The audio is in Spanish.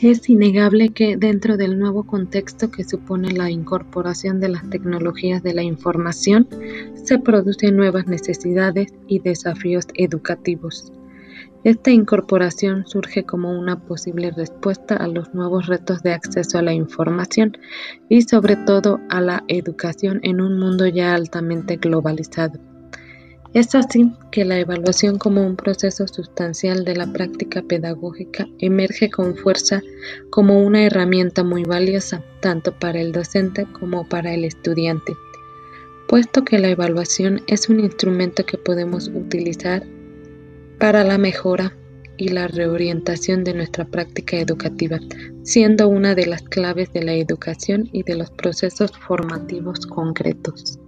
Es innegable que, dentro del nuevo contexto que supone la incorporación de las tecnologías de la información, se producen nuevas necesidades y desafíos educativos. Esta incorporación surge como una posible respuesta a los nuevos retos de acceso a la información y sobre todo a la educación en un mundo ya altamente globalizado. Es así que la evaluación como un proceso sustancial de la práctica pedagógica emerge con fuerza como una herramienta muy valiosa tanto para el docente como para el estudiante, puesto que la evaluación es un instrumento que podemos utilizar para la mejora y la reorientación de nuestra práctica educativa, siendo una de las claves de la educación y de los procesos formativos concretos.